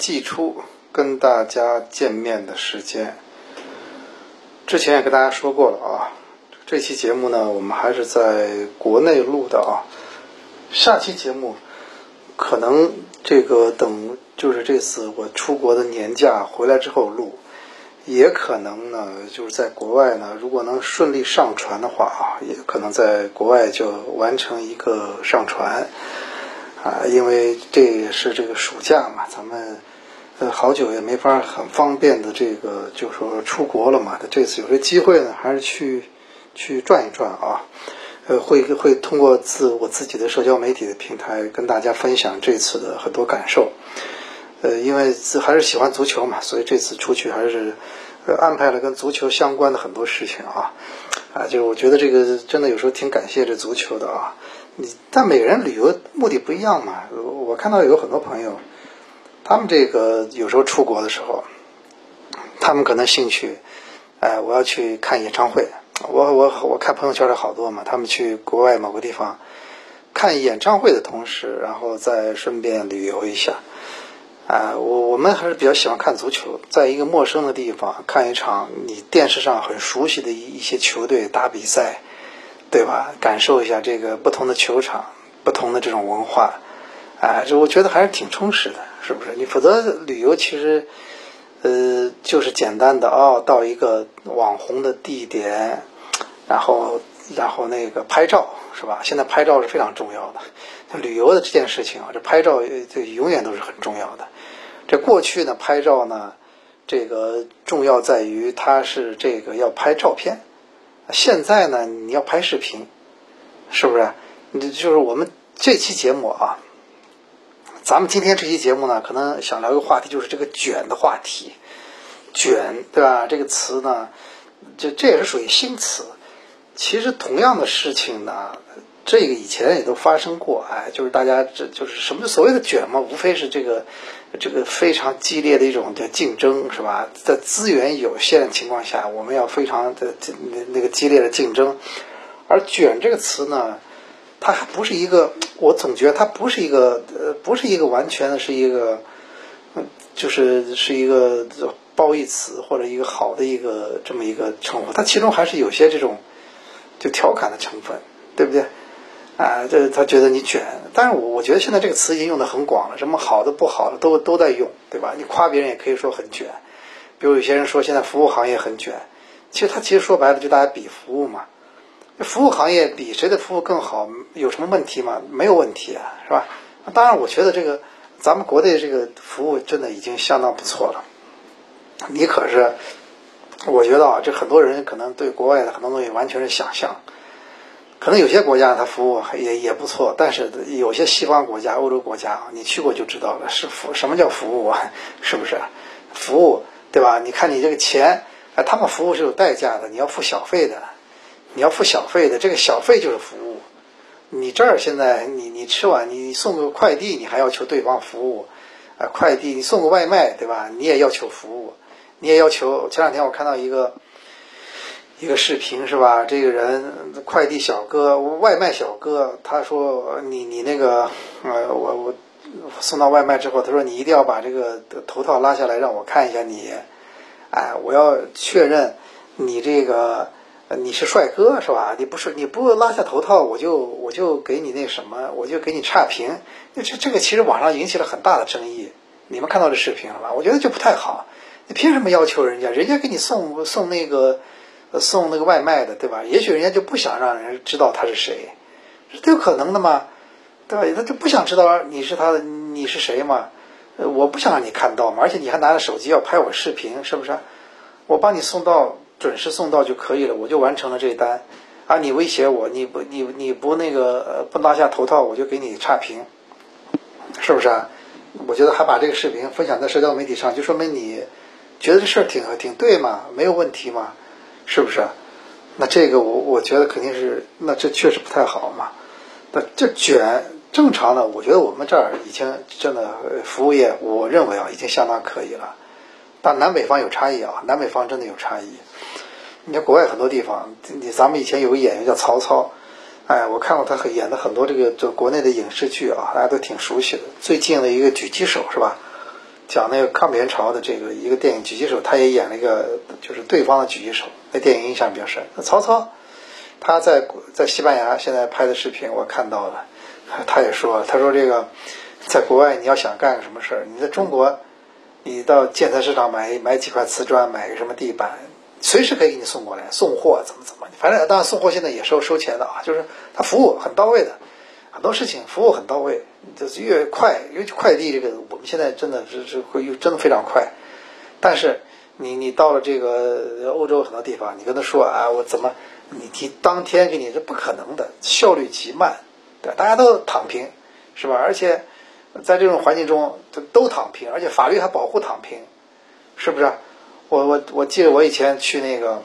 季初跟大家见面的时间。之前也跟大家说过了啊，这期节目呢，我们还是在国内录的啊。下期节目可能这个等就是这次我出国的年假回来之后录，也可能呢就是在国外呢，如果能顺利上传的话啊，也可能在国外就完成一个上传。啊，因为这也是这个暑假嘛，咱们呃好久也没法很方便的这个就说出国了嘛。这次有这机会呢，还是去去转一转啊。呃，会会通过自我自己的社交媒体的平台跟大家分享这次的很多感受。呃，因为还是喜欢足球嘛，所以这次出去还是安排了跟足球相关的很多事情啊。啊，就我觉得这个真的有时候挺感谢这足球的啊。你但每人旅游目的不一样嘛。我看到有很多朋友，他们这个有时候出国的时候，他们可能兴趣，哎，我要去看演唱会。我我我看朋友圈里好多嘛，他们去国外某个地方看演唱会的同时，然后再顺便旅游一下。啊，我我们还是比较喜欢看足球，在一个陌生的地方看一场你电视上很熟悉的一一些球队打比赛。对吧？感受一下这个不同的球场，不同的这种文化，哎，这我觉得还是挺充实的，是不是？你否则旅游其实，呃，就是简单的哦，到一个网红的地点，然后然后那个拍照，是吧？现在拍照是非常重要的。旅游的这件事情啊，这拍照这永远都是很重要的。这过去呢，拍照呢，这个重要在于它是这个要拍照片。现在呢，你要拍视频，是不是？你就是我们这期节目啊，咱们今天这期节目呢，可能想聊一个话题，就是这个卷的话题。卷，对吧？这个词呢，这这也是属于新词。其实同样的事情呢，这个以前也都发生过。哎，就是大家这就是什么所谓的卷嘛，无非是这个这个非常激烈的一种的竞争，是吧？在资源有限的情况下，我们要非常的那那个激烈的竞争。而卷这个词呢，它还不是一个，我总觉得它不是一个呃，不是一个完全的是一个，就是是一个褒义词或者一个好的一个这么一个称呼。它其中还是有些这种就调侃的成分，对不对？啊，这他觉得你卷，但是我我觉得现在这个词已经用的很广了，什么好的不好的都都在用，对吧？你夸别人也可以说很卷，比如有些人说现在服务行业很卷，其实他其实说白了就大家比服务嘛，服务行业比谁的服务更好有什么问题吗？没有问题啊，是吧？当然，我觉得这个咱们国内这个服务真的已经相当不错了，你可是，我觉得啊，这很多人可能对国外的很多东西完全是想象。可能有些国家它服务也也不错，但是有些西方国家、欧洲国家，你去过就知道了，是服什么叫服务啊？是不是？服务对吧？你看你这个钱，哎，他们服务是有代价的，你要付小费的，你要付小费的，这个小费就是服务。你这儿现在你你吃完你送个快递，你还要求对方服务，啊，快递你送个外卖对吧？你也要求服务，你也要求。前两天我看到一个。一个视频是吧？这个人快递小哥、外卖小哥，他说：“你你那个，呃，我我送到外卖之后，他说你一定要把这个头套拉下来，让我看一下你，哎，我要确认你这个你是帅哥是吧？你不是你不拉下头套，我就我就给你那什么，我就给你差评。这这个其实网上引起了很大的争议。你们看到这视频了吧？我觉得就不太好。你凭什么要求人家？人家给你送送那个。”送那个外卖的，对吧？也许人家就不想让人知道他是谁，这有可能的嘛，对吧？他就不想知道你是他的，你是谁嘛？我不想让你看到嘛，而且你还拿着手机要拍我视频，是不是？我帮你送到准时送到就可以了，我就完成了这单。啊，你威胁我，你不你你不那个不拿下头套，我就给你差评，是不是啊？我觉得还把这个视频分享在社交媒体上，就说明你觉得这事儿挺挺对嘛，没有问题嘛，是不是？那这个我我觉得肯定是，那这确实不太好嘛。那这卷正常的，我觉得我们这儿已经真的服务业，我认为啊已经相当可以了。但南北方有差异啊，南北方真的有差异。你看国外很多地方，你咱们以前有个演员叫曹操，哎，我看过他演的很多这个这国内的影视剧啊，大家都挺熟悉的。最近的一个狙击手是吧？讲那个抗美援朝的这个一个电影《狙击手》，他也演了一个就是对方的狙击手，那电影印象比较深。那曹操，他在在西班牙现在拍的视频我看到了，他也说，他说这个在国外你要想干个什么事儿，你在中国，你到建材市场买买几块瓷砖，买个什么地板，随时可以给你送过来，送货怎么怎么，反正当然送货现在也收收钱的啊，就是他服务很到位的。很多事情服务很到位，就是越快，尤其快递这个，我们现在真的是是会真的非常快。但是你你到了这个欧洲很多地方，你跟他说啊，我怎么你提当天给你是不可能的，效率极慢，对，大家都躺平，是吧？而且在这种环境中都都躺平，而且法律还保护躺平，是不是？我我我记得我以前去那个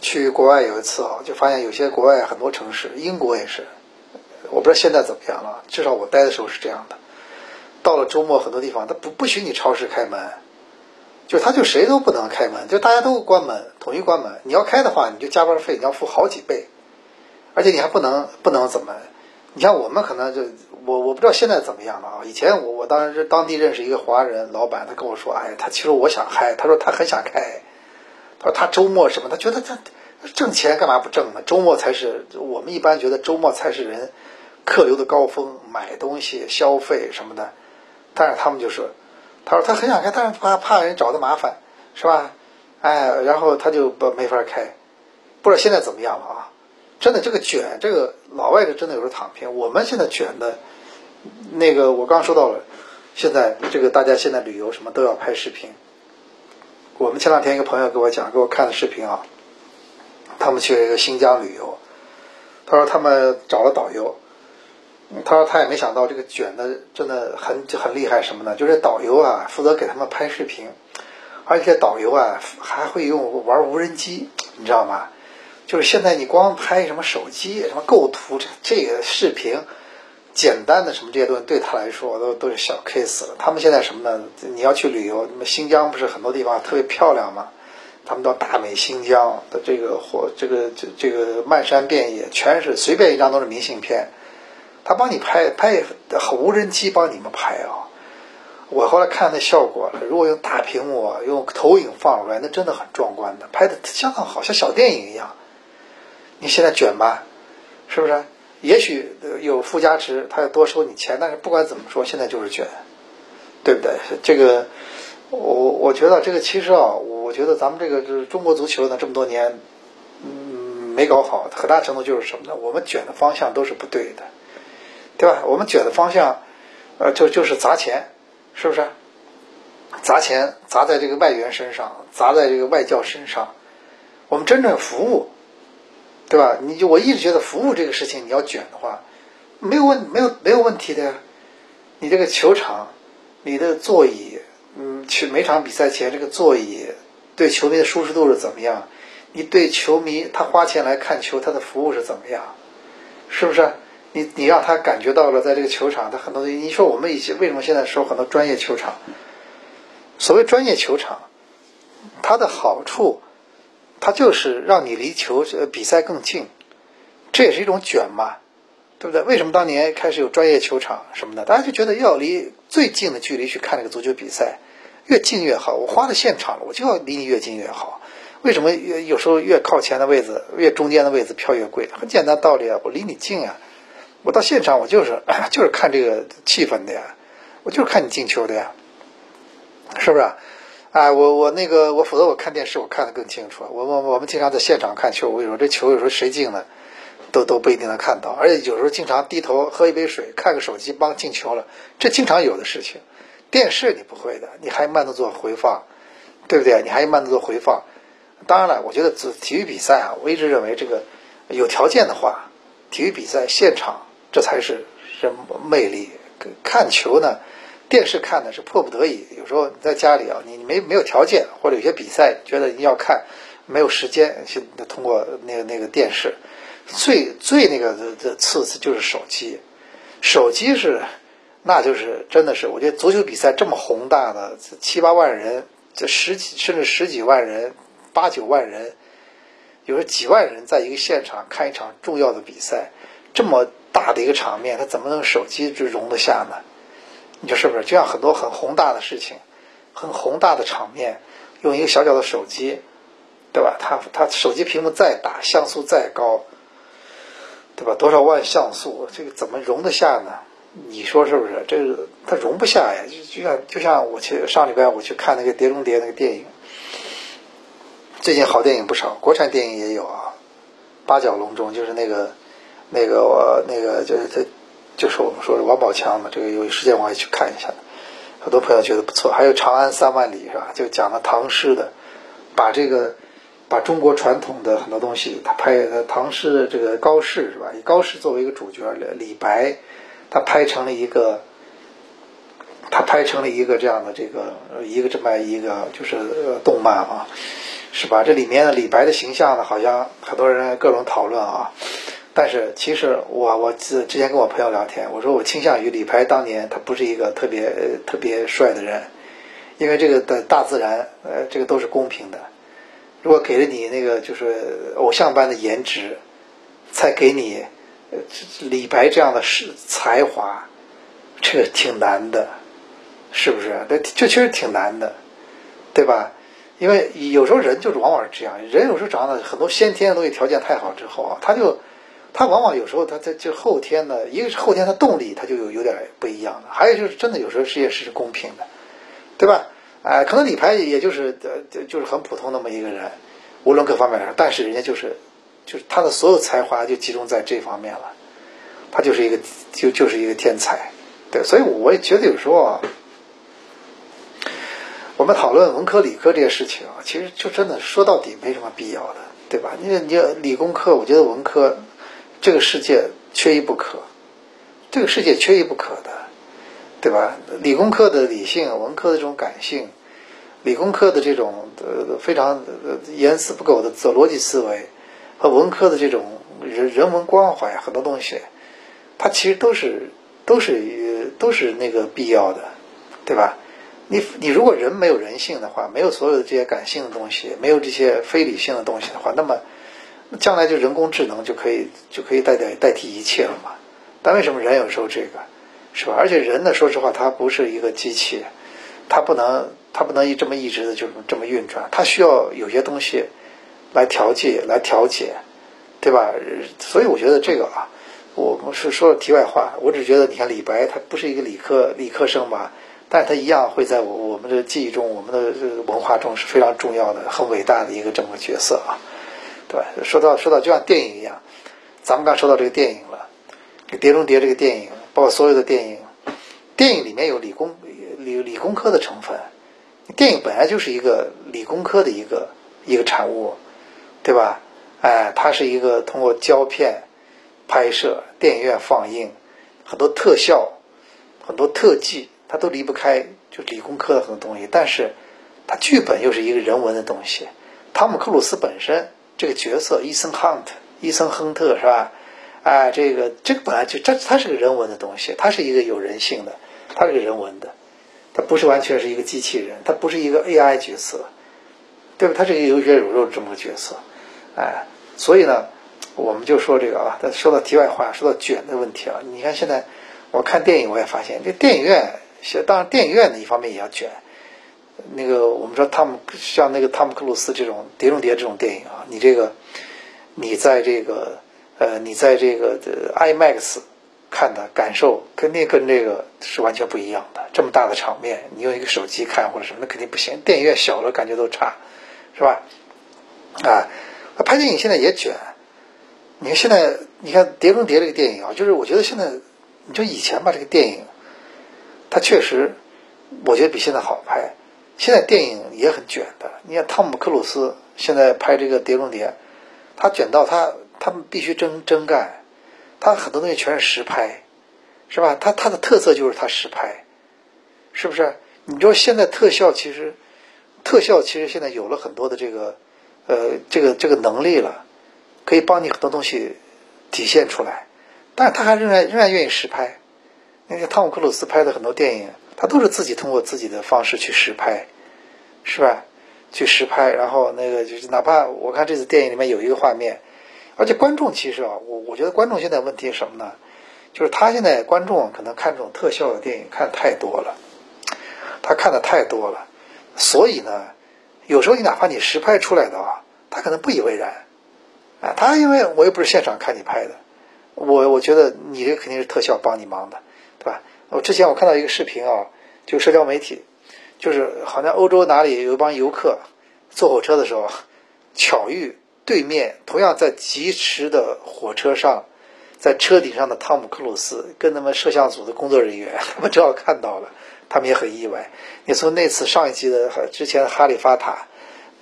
去国外有一次啊，就发现有些国外很多城市，英国也是。我不知道现在怎么样了，至少我待的时候是这样的。到了周末，很多地方他不不许你超市开门，就他就谁都不能开门，就大家都关门，统一关门。你要开的话，你就加班费你要付好几倍，而且你还不能不能怎么？你像我们可能就我我不知道现在怎么样了啊。以前我我当时当地认识一个华人老板，他跟我说，哎，他其实我想开，他说他很想开，他说他周末什么，他觉得他挣钱干嘛不挣呢？周末才是我们一般觉得周末才是人。客流的高峰，买东西、消费什么的，但是他们就说，他说他很想开，但是怕怕人找他麻烦，是吧？哎，然后他就不没法开，不知道现在怎么样了啊？真的，这个卷，这个老外是真的有时候躺平。我们现在卷的，那个我刚说到了，现在这个大家现在旅游什么都要拍视频。我们前两天一个朋友给我讲，给我看的视频啊，他们去一个新疆旅游，他说他们找了导游。他说他也没想到这个卷的真的很很厉害，什么呢？就是导游啊，负责给他们拍视频，而且导游啊还会用玩无人机，你知道吗？就是现在你光拍什么手机、什么构图这这个视频，简单的什么这些东西对他来说都都是小 case 了。他们现在什么呢？你要去旅游，那么新疆不是很多地方特别漂亮吗？他们到大美新疆的这个或这个这这个漫山遍野，全是随便一张都是明信片。他帮你拍拍，无人机帮你们拍啊！我后来看那效果了，如果用大屏幕用投影放出来，那真的很壮观的，拍的相当好，像小电影一样。你现在卷吧，是不是？也许有附加值，他要多收你钱，但是不管怎么说，现在就是卷，对不对？这个，我我觉得这个其实啊，我觉得咱们这个中国足球呢，这么多年，嗯，没搞好，很大程度就是什么呢？我们卷的方向都是不对的。对吧？我们卷的方向，呃，就就是砸钱，是不是？砸钱砸在这个外援身上，砸在这个外教身上。我们真正服务，对吧？你就我一直觉得服务这个事情，你要卷的话，没有问没有没有问题的呀。你这个球场，你的座椅，嗯，去每场比赛前这个座椅对球迷的舒适度是怎么样？你对球迷他花钱来看球，他的服务是怎么样？是不是？你你让他感觉到了，在这个球场，他很多东西。你说我们以前为什么现在说很多专业球场？所谓专业球场，它的好处，它就是让你离球呃比赛更近，这也是一种卷嘛，对不对？为什么当年开始有专业球场什么的？大家就觉得要离最近的距离去看这个足球比赛，越近越好。我花了现场了，我就要离你越近越好。为什么越有时候越靠前的位置，越中间的位置票越贵？很简单道理啊，我离你近啊。我到现场，我就是 就是看这个气氛的呀，我就是看你进球的呀，是不是？啊，我我那个我否则我看电视我看得更清楚。我我我们经常在现场看球，我跟你说这球有时候谁进了，都都不一定能看到，而且有时候经常低头喝一杯水，看个手机，帮进球了，这经常有的事情。电视你不会的，你还慢动作回放，对不对？你还慢动作回放，当然了，我觉得体体育比赛啊，我一直认为这个有条件的话，体育比赛现场这才是人魅力。看球呢，电视看的是迫不得已，有时候你在家里啊，你没没有条件，或者有些比赛觉得你要看，没有时间，去通过那个那个电视。最最那个的的次次就是手机，手机是，那就是真的是，我觉得足球比赛这么宏大的七八万人，这十几甚至十几万人，八九万人，有时候几万人在一个现场看一场重要的比赛，这么大的一个场面，他怎么能手机就容得下呢？你说是不是？就像很多很宏大的事情，很宏大的场面，用一个小小的手机，对吧？他他手机屏幕再大，像素再高。对吧？多少万像素，这个怎么容得下呢？你说是不是？这个它容不下呀！就就像就像我去上礼拜我去看那个《碟中谍》那个电影，最近好电影不少，国产电影也有啊。八角笼中就是那个那个我那个就是他就是我们说的王宝强嘛。这个有时间我也去看一下，很多朋友觉得不错。还有《长安三万里》是吧？就讲了唐诗的，把这个。把中国传统的很多东西，他拍唐诗的这个高适是吧？以高适作为一个主角，李白，他拍成了一个，他拍成了一个这样的这个一个这么一个就是动漫啊，是吧？这里面的李白的形象呢，好像很多人各种讨论啊。但是其实我我之之前跟我朋友聊天，我说我倾向于李白当年他不是一个特别特别帅的人，因为这个的大自然呃这个都是公平的。如果给了你那个就是偶像般的颜值，才给你李白这样的是才华，这个挺难的，是不是？这这确实挺难的，对吧？因为有时候人就是往往是这样，人有时候长得很多先天的东西条件太好之后啊，他就他往往有时候他在就后天呢，一个是后天他动力他就有有点不一样的，还有就是真的有时候世界是公平的，对吧？哎，可能李白也就是呃，就是很普通那么一个人，无论各方面来说，但是人家就是，就是他的所有才华就集中在这方面了，他就是一个就就是一个天才，对，所以我也觉得有时候啊，我们讨论文科理科这些事情啊，其实就真的说到底没什么必要的，对吧？你你理工科，我觉得文科这个世界缺一不可，这个世界缺一不可的。对吧？理工科的理性，文科的这种感性，理工科的这种呃非常呃严丝不苟的逻辑思维，和文科的这种人人文关怀很多东西，它其实都是都是都是那个必要的，对吧？你你如果人没有人性的话，没有所有的这些感性的东西，没有这些非理性的东西的话，那么将来就人工智能就可以就可以代代代替一切了嘛？但为什么人有时候这个？是吧？而且人呢，说实话，他不是一个机器，他不能，他不能一这么一直的就这么运转，他需要有些东西来调剂、来调节，对吧？所以我觉得这个啊，我们是说题外话，我只觉得，你看李白，他不是一个理科理科生吧，但是他一样会在我我们的记忆中、我们的文化中是非常重要的、很伟大的一个这么个角色啊，对？说到说到就像电影一样，咱们刚说到这个电影了，《碟中谍》这个电影。包括所有的电影，电影里面有理工理理工科的成分，电影本来就是一个理工科的一个一个产物，对吧？哎，它是一个通过胶片拍摄、电影院放映，很多特效、很多特技，它都离不开就理工科的很多东西。但是，它剧本又是一个人文的东西。汤姆克鲁斯本身这个角色，伊森汉特，伊森亨特是吧？哎，这个这个本来就这，它是个人文的东西，它是一个有人性的，它是个人文的，它不是完全是一个机器人，它不是一个 AI 角色，对吧？它是一个有血有肉这么个角色，哎，所以呢，我们就说这个啊，但说到题外话，说到卷的问题啊，你看现在我看电影，我也发现这电影院，当然电影院的一方面也要卷，那个我们说汤姆像那个汤姆克鲁斯这种《碟中谍》这种电影啊，你这个你在这个。呃，你在这个 IMAX 看的感受，肯定跟这个是完全不一样的。这么大的场面，你用一个手机看或者什么，那肯定不行。电影院小了，感觉都差，是吧？啊，拍电影现在也卷。你看现在，你看《碟中谍》这个电影啊，就是我觉得现在，你就以前吧，这个电影，它确实，我觉得比现在好拍。现在电影也很卷的。你看汤姆克鲁斯现在拍这个《碟中谍》，他卷到他他们必须真真干，他很多东西全是实拍，是吧？他他的特色就是他实拍，是不是？你说现在特效其实特效其实现在有了很多的这个呃这个这个能力了，可以帮你很多东西体现出来，但是他还仍然仍然愿意实拍。那个汤姆克鲁斯拍的很多电影，他都是自己通过自己的方式去实拍，是吧？去实拍，然后那个就是哪怕我看这次电影里面有一个画面，而且观众其实啊，我我觉得观众现在问题是什么呢？就是他现在观众可能看这种特效的电影看太多了，他看的太多了，所以呢，有时候你哪怕你实拍出来的啊，他可能不以为然，啊，他因为我又不是现场看你拍的，我我觉得你这肯定是特效帮你忙的。对吧？我之前我看到一个视频啊，就社交媒体，就是好像欧洲哪里有一帮游客坐火车的时候，巧遇对面同样在疾驰的火车上，在车顶上的汤姆克鲁斯跟他们摄像组的工作人员，他们正好看到了，他们也很意外。你从那次上一集的之前的哈利法塔，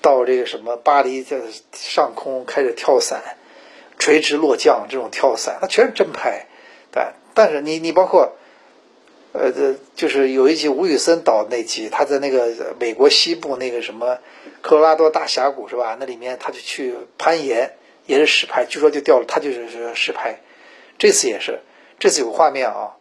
到这个什么巴黎的上空开始跳伞，垂直落降这种跳伞，那全是真拍，对。但是你你包括。呃，这就是有一集吴宇森导那集，他在那个美国西部那个什么科罗拉多大峡谷是吧？那里面他就去攀岩，也是实拍，据说就掉了，他就是实拍。这次也是，这次有画面啊。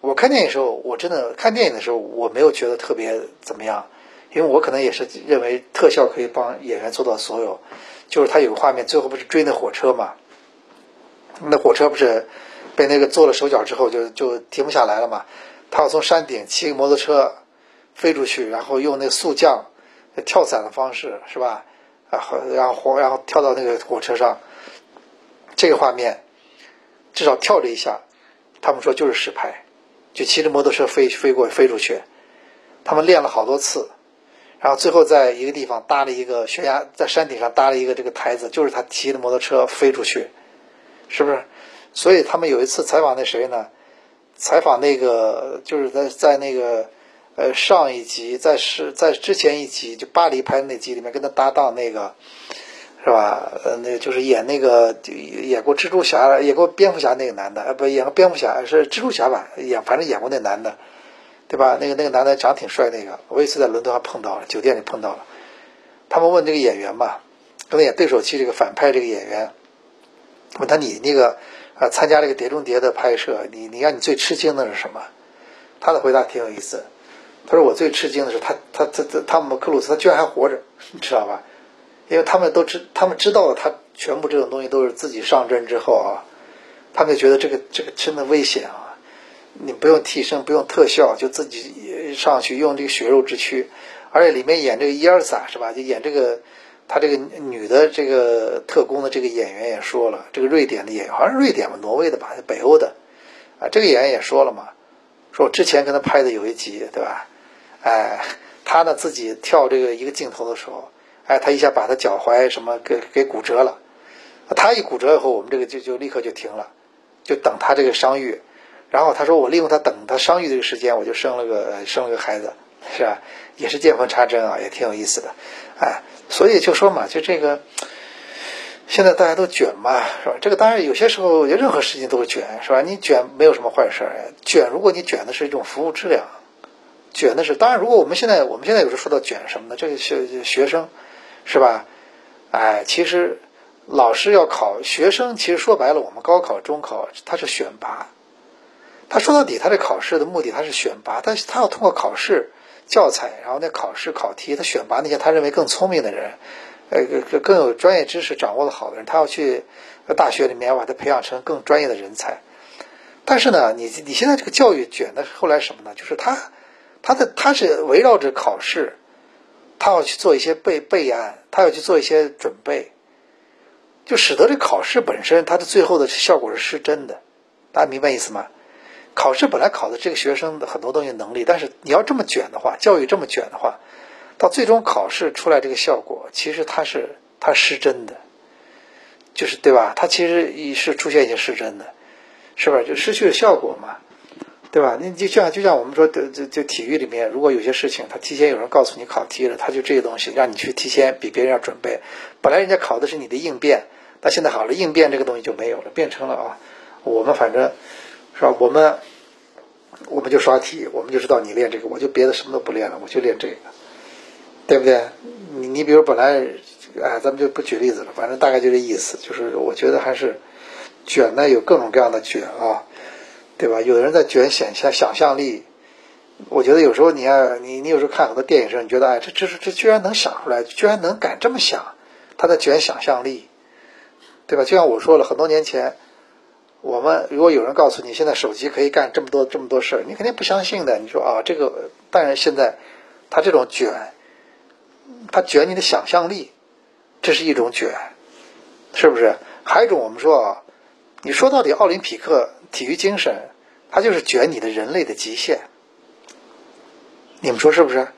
我看电影的时候，我真的看电影的时候，我没有觉得特别怎么样，因为我可能也是认为特效可以帮演员做到所有。就是他有个画面，最后不是追那火车嘛？那火车不是被那个做了手脚之后，就就停不下来了嘛？他要从山顶骑个摩托车飞出去，然后用那个速降跳伞的方式，是吧？然后然后然后跳到那个火车上，这个画面至少跳了一下，他们说就是实拍，就骑着摩托车飞飞过飞出去。他们练了好多次，然后最后在一个地方搭了一个悬崖，在山顶上搭了一个这个台子，就是他骑着摩托车飞出去，是不是？所以他们有一次采访那谁呢？采访那个就是在在那个呃上一集在是在之前一集就巴黎拍的那集里面跟他搭档那个是吧？呃，那就是演那个演过蜘蛛侠演过蝙蝠侠那个男的，呃，不演过蝙蝠侠是蜘蛛侠吧？演反正演过那男的，对吧？那个那个男的长得挺帅，那个我有一次在伦敦还碰到了，酒店里碰到了。他们问这个演员嘛，跟他演对手戏这个反派这个演员，问他你那个。啊，参加这个《碟中谍》的拍摄，你你让你最吃惊的是什么？他的回答挺有意思，他说我最吃惊的是他他他他汤姆克鲁斯他居然还活着，你知道吧？因为他们都知他们知道了他全部这种东西都是自己上阵之后啊，他们就觉得这个这个真的危险啊！你不用替身，不用特效，就自己上去用这个血肉之躯，而且里面演这个伊尔萨是吧？就演这个。他这个女的这个特工的这个演员也说了，这个瑞典的演员好像是瑞典吧，挪威的吧，北欧的，啊，这个演员也说了嘛，说我之前跟他拍的有一集，对吧？哎，他呢自己跳这个一个镜头的时候，哎，他一下把他脚踝什么给给骨折了，他一骨折以后，我们这个就就立刻就停了，就等他这个伤愈，然后他说我利用他等他伤愈这个时间，我就生了个生了个孩子，是吧？也是见缝插针啊，也挺有意思的，哎。所以就说嘛，就这个，现在大家都卷嘛，是吧？这个当然有些时候，任何事情都是卷，是吧？你卷没有什么坏事儿，卷如果你卷的是一种服务质量，卷的是当然，如果我们现在我们现在有时候说到卷什么呢？这个学学生，是吧？哎，其实老师要考学生，其实说白了，我们高考、中考它是选拔，他说到底，他这考试的目的他是选拔，但是他要通过考试。教材，然后那考试考题，他选拔那些他认为更聪明的人，呃，更更有专业知识掌握的好的人，他要去大学里面把他培养成更专业的人才。但是呢，你你现在这个教育卷的后来什么呢？就是他他的他是围绕着考试，他要去做一些备备案，他要去做一些准备，就使得这考试本身它的最后的效果是失真的。大家明白意思吗？考试本来考的这个学生的很多东西能力，但是你要这么卷的话，教育这么卷的话，到最终考试出来这个效果，其实它是它失真的，就是对吧？它其实也是出现一些失真的，是吧？就失去了效果嘛。对吧？你就像就像我们说，就就就体育里面，如果有些事情他提前有人告诉你考题了，他就这些东西让你去提前比别人要准备。本来人家考的是你的应变，那现在好了，应变这个东西就没有了，变成了啊，我们反正是吧？我们我们就刷题，我们就知道你练这个，我就别的什么都不练了，我就练这个，对不对？你你比如本来哎，咱们就不举例子了，反正大概就这意思，就是我觉得还是卷呢，有各种各样的卷啊。对吧？有的人在卷想象想象力，我觉得有时候你要你你有时候看很多电影时候，你觉得哎，这这是这居然能想出来，居然能敢这么想，他在卷想象力，对吧？就像我说了很多年前，我们如果有人告诉你现在手机可以干这么多这么多事儿，你肯定不相信的。你说啊，这个但是现在他这种卷，他卷你的想象力，这是一种卷，是不是？还有一种我们说啊，你说到底奥林匹克体育精神。它就是卷你的人类的极限，你们说是不是？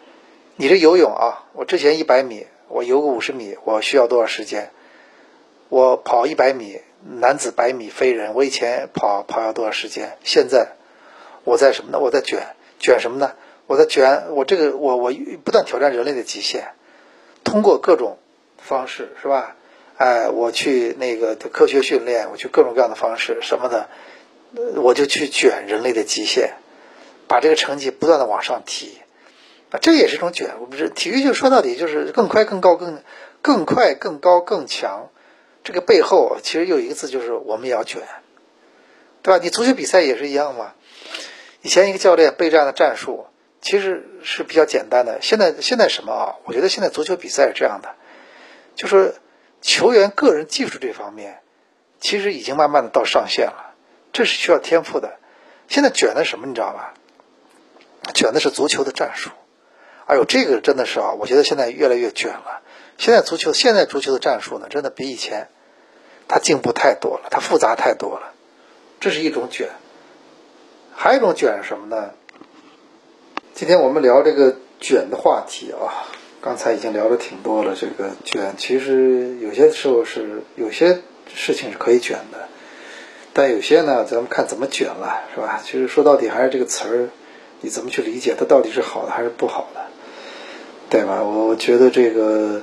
你这游泳啊，我之前一百米，我游个五十米，我需要多少时间？我跑一百米，男子百米飞人，我以前跑跑要多少时间？现在我在什么呢？我在卷卷什么呢？我在卷我这个我我不断挑战人类的极限，通过各种方式是吧？哎，我去那个科学训练，我去各种各样的方式什么的。我就去卷人类的极限，把这个成绩不断的往上提，啊，这也是一种卷。我们是体育，就说到底就是更快、更高、更更快、更高、更强。这个背后其实有一个字，就是我们也要卷，对吧？你足球比赛也是一样嘛。以前一个教练备战的战术其实是比较简单的，现在现在什么啊？我觉得现在足球比赛是这样的，就是球员个人技术这方面，其实已经慢慢的到上限了。这是需要天赋的。现在卷的什么，你知道吧？卷的是足球的战术。哎呦，这个真的是啊，我觉得现在越来越卷了。现在足球，现在足球的战术呢，真的比以前它进步太多了，它复杂太多了。这是一种卷。还有一种卷是什么呢？今天我们聊这个卷的话题啊，刚才已经聊的挺多了。这个卷其实有些时候是有些事情是可以卷的。但有些呢，咱们看怎么卷了，是吧？其实说到底还是这个词儿，你怎么去理解它到底是好的还是不好的，对吧？我觉得这个，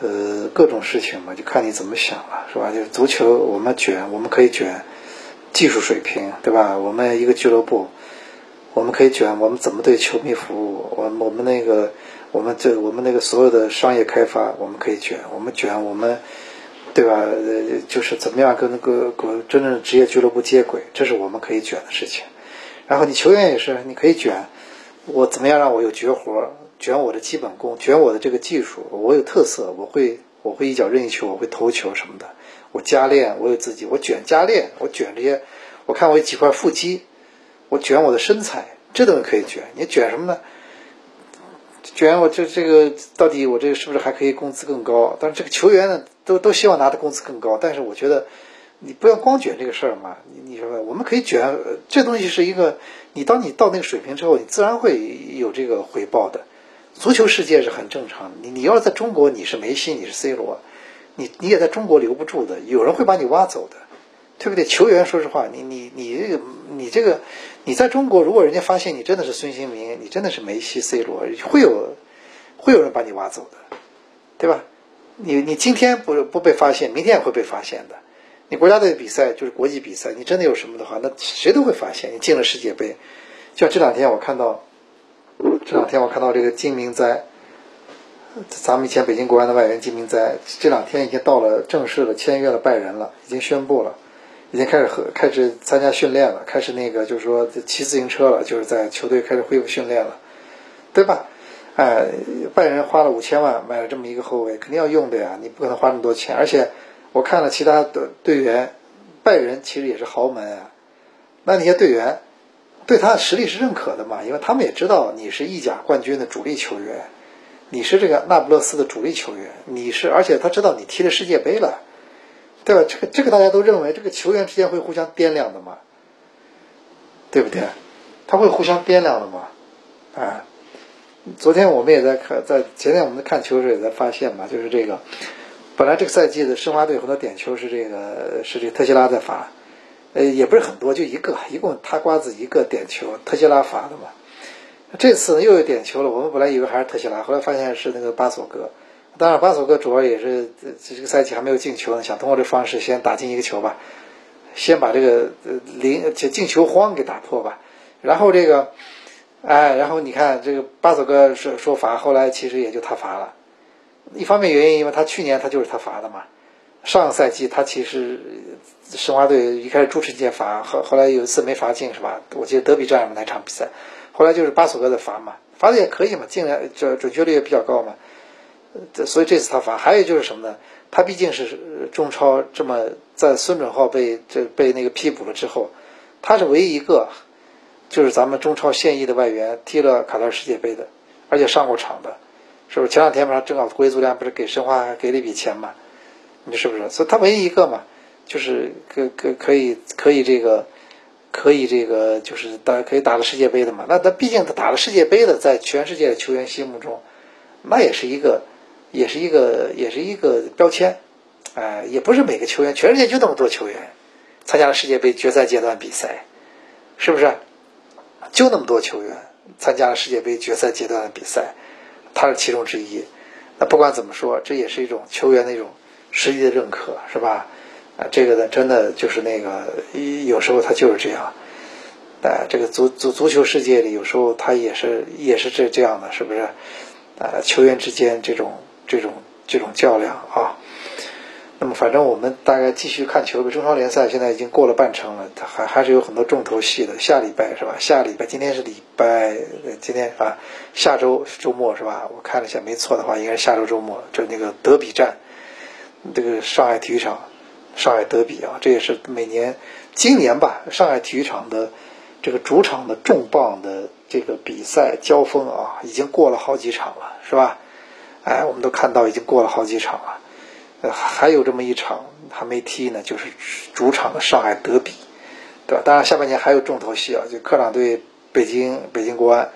呃，各种事情嘛，就看你怎么想了，是吧？就足球，我们卷，我们可以卷技术水平，对吧？我们一个俱乐部，我们可以卷我们怎么对球迷服务，我我们那个，我们这我们那个所有的商业开发，我们可以卷，我们卷我们。对吧？呃，就是怎么样跟那个跟真正的职业俱乐部接轨，这是我们可以卷的事情。然后你球员也是，你可以卷，我怎么样让我有绝活，卷我的基本功，卷我的这个技术，我有特色，我会我会一脚任意球，我会投球什么的。我加练，我有自己，我卷加练，我卷这些，我看我有几块腹肌，我卷我的身材，这东西可以卷。你卷什么呢？卷我这这个到底我这个是不是还可以工资更高？但是这个球员呢？都都希望拿的工资更高，但是我觉得，你不要光卷这个事儿嘛。你你说，我们可以卷，这东西是一个，你当你到那个水平之后，你自然会有这个回报的。足球世界是很正常的，你你要是在中国，你是梅西，你是 C 罗，你你也在中国留不住的，有人会把你挖走的，对不对？球员说实话，你你你这个你这个你在中国，如果人家发现你真的是孙兴民，你真的是梅西、C 罗，会有会有人把你挖走的，对吧？你你今天不不被发现，明天也会被发现的。你国家队比赛就是国际比赛，你真的有什么的话，那谁都会发现。你进了世界杯，就像这两天我看到，这两天我看到这个金明哉，咱们以前北京国安的外援金明哉，这两天已经到了正式的签约了拜仁了，已经宣布了，已经开始和开始参加训练了，开始那个就是说骑自行车了，就是在球队开始恢复训练了，对吧？哎，拜仁花了五千万买了这么一个后卫，肯定要用的呀！你不可能花那么多钱。而且我看了其他的队员，拜仁其实也是豪门啊。那那些队员对他的实力是认可的嘛？因为他们也知道你是意甲冠军的主力球员，你是这个那不勒斯的主力球员，你是而且他知道你踢了世界杯了，对吧？这个这个大家都认为这个球员之间会互相掂量的嘛，对不对？他会互相掂量的嘛，啊。昨天我们也在看，在前天我们在看球时也在发现嘛，就是这个，本来这个赛季的申花队很多点球是这个是这个特西拉在罚，呃，也不是很多，就一个，一共他瓜子一个点球，特西拉罚的嘛。这次又有点球了，我们本来以为还是特西拉，后来发现是那个巴索戈。当然，巴索戈主要也是这这个赛季还没有进球呢，想通过这方式先打进一个球吧，先把这个呃零进进球荒给打破吧。然后这个，哎，然后你看这个巴索戈说说罚，后来其实也就他罚了。一方面原因，因为他去年他就是他罚的嘛。上个赛季他其实申花队一开始朱晨杰罚，后后来有一次没罚进是吧？我记得德比战那场比赛，后来就是巴索戈的罚嘛，罚的也可以嘛，进来这准确率也比较高嘛。所以这次他罚，还有就是什么呢？他毕竟是中超这么在孙准浩被这被那个批捕了之后，他是唯一一个就是咱们中超现役的外援踢了卡塔尔世界杯的，而且上过场的，是不是？前两天不是正好国足联不是给申花给了一笔钱嘛？你是不是？所以他唯一一个嘛，就是可可可以可以这个可以这个就是打可以打了世界杯的嘛？那他毕竟他打了世界杯的，在全世界的球员心目中，那也是一个也是一个也是一个标签，哎，也不是每个球员，全世界就那么多球员参加了世界杯决赛阶段比赛，是不是？就那么多球员参加了世界杯决赛阶段的比赛，他是其中之一。那不管怎么说，这也是一种球员的一种。实际的认可是吧？啊，这个呢，真的就是那个，有时候他就是这样。啊，这个足足足球世界里，有时候他也是也是这这样的，是不是？啊，球员之间这种这种这种较量啊。那么，反正我们大概继续看球吧。中超联赛现在已经过了半程了，还还是有很多重头戏的。下礼拜是吧？下礼拜今天是礼拜，今天啊，下周周末是吧？我看了一下，没错的话，应该是下周周末，就那个德比战。这个上海体育场，上海德比啊，这也是每年今年吧，上海体育场的这个主场的重磅的这个比赛交锋啊，已经过了好几场了，是吧？哎，我们都看到已经过了好几场了，呃，还有这么一场还没踢呢，就是主场的上海德比，对吧？当然下半年还有重头戏啊，就客场对北京北京国安，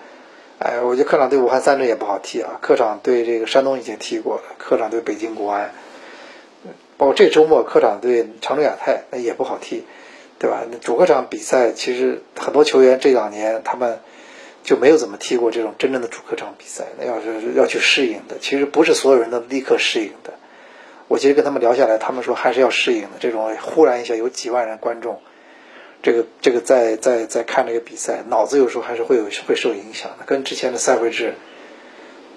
哎，我觉得客场对武汉三镇也不好踢啊，客场对这个山东已经踢过了，客场对北京国安。包括这周末客场对长春亚泰，那也不好踢，对吧？主客场比赛其实很多球员这两年他们就没有怎么踢过这种真正的主客场比赛，那要是要去适应的，其实不是所有人都立刻适应的。我其实跟他们聊下来，他们说还是要适应的。这种忽然一下有几万人观众，这个这个在在在看这个比赛，脑子有时候还是会有会受影响的，跟之前的赛会制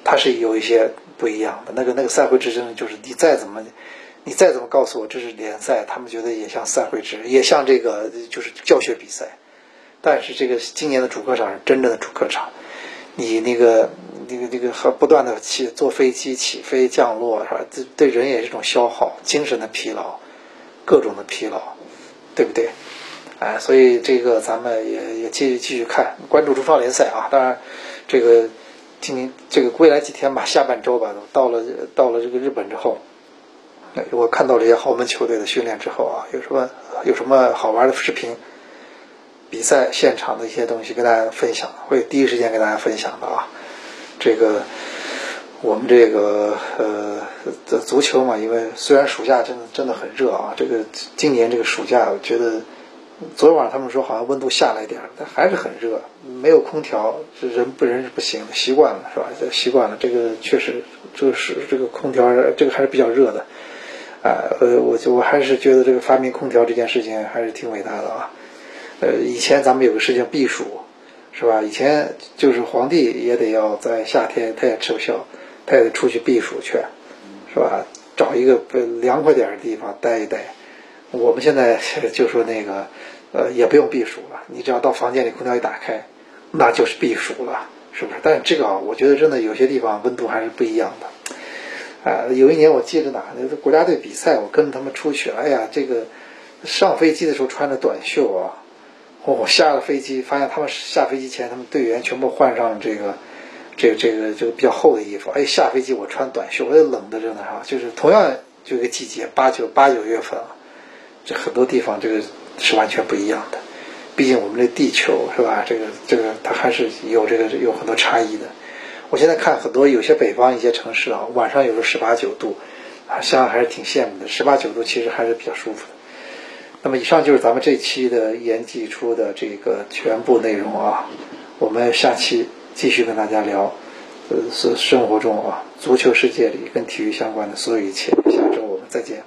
它是有一些不一样的。那个那个赛会制真的就是你再怎么。你再怎么告诉我这是联赛，他们觉得也像赛会制，也像这个就是教学比赛。但是这个今年的主客场是真正的主客场，你那个那个那个和不断的起坐飞机起飞降落是吧？这对人也是一种消耗，精神的疲劳，各种的疲劳，对不对？哎，所以这个咱们也也继续继续看，关注中超联赛啊。当然，这个今年这个未来几天吧，下半周吧，到了到了这个日本之后。我看到这些豪门球队的训练之后啊，有什么有什么好玩的视频、比赛现场的一些东西跟大家分享，会第一时间跟大家分享的啊。这个我们这个呃足球嘛，因为虽然暑假真的真的很热啊，这个今年这个暑假，我觉得昨天晚上他们说好像温度下来点，但还是很热，没有空调，这人不人是不行，习惯了是吧？习惯了，这个确实这个是这个空调，这个还是比较热的。啊，呃，我就我还是觉得这个发明空调这件事情还是挺伟大的啊。呃，以前咱们有个事情避暑，是吧？以前就是皇帝也得要在夏天，他也吃不消，他也得出去避暑去，是吧？找一个凉快点的地方待一待。我们现在 就说那个，呃，也不用避暑了，你只要到房间里空调一打开，那就是避暑了，是不是？但这个啊，我觉得真的有些地方温度还是不一样的。啊，有一年我记得哪，呢国家队比赛，我跟着他们出去。哎呀，这个上飞机的时候穿着短袖啊，我下了飞机，发现他们下飞机前，他们队员全部换上这个这个这个这个比较厚的衣服。哎，下飞机我穿短袖，我也冷的着呢，哈。就是同样这个季节，八九八九月份啊，这很多地方这个是完全不一样的。毕竟我们这地球是吧？这个这个它还是有这个有很多差异的。我现在看很多有些北方一些城市啊，晚上有时候十八九度，啊，想想还是挺羡慕的。十八九度其实还是比较舒服的。那么以上就是咱们这期的言既出的这个全部内容啊。我们下期继续跟大家聊，呃，是生活中啊，足球世界里跟体育相关的所有一切。下周我们再见。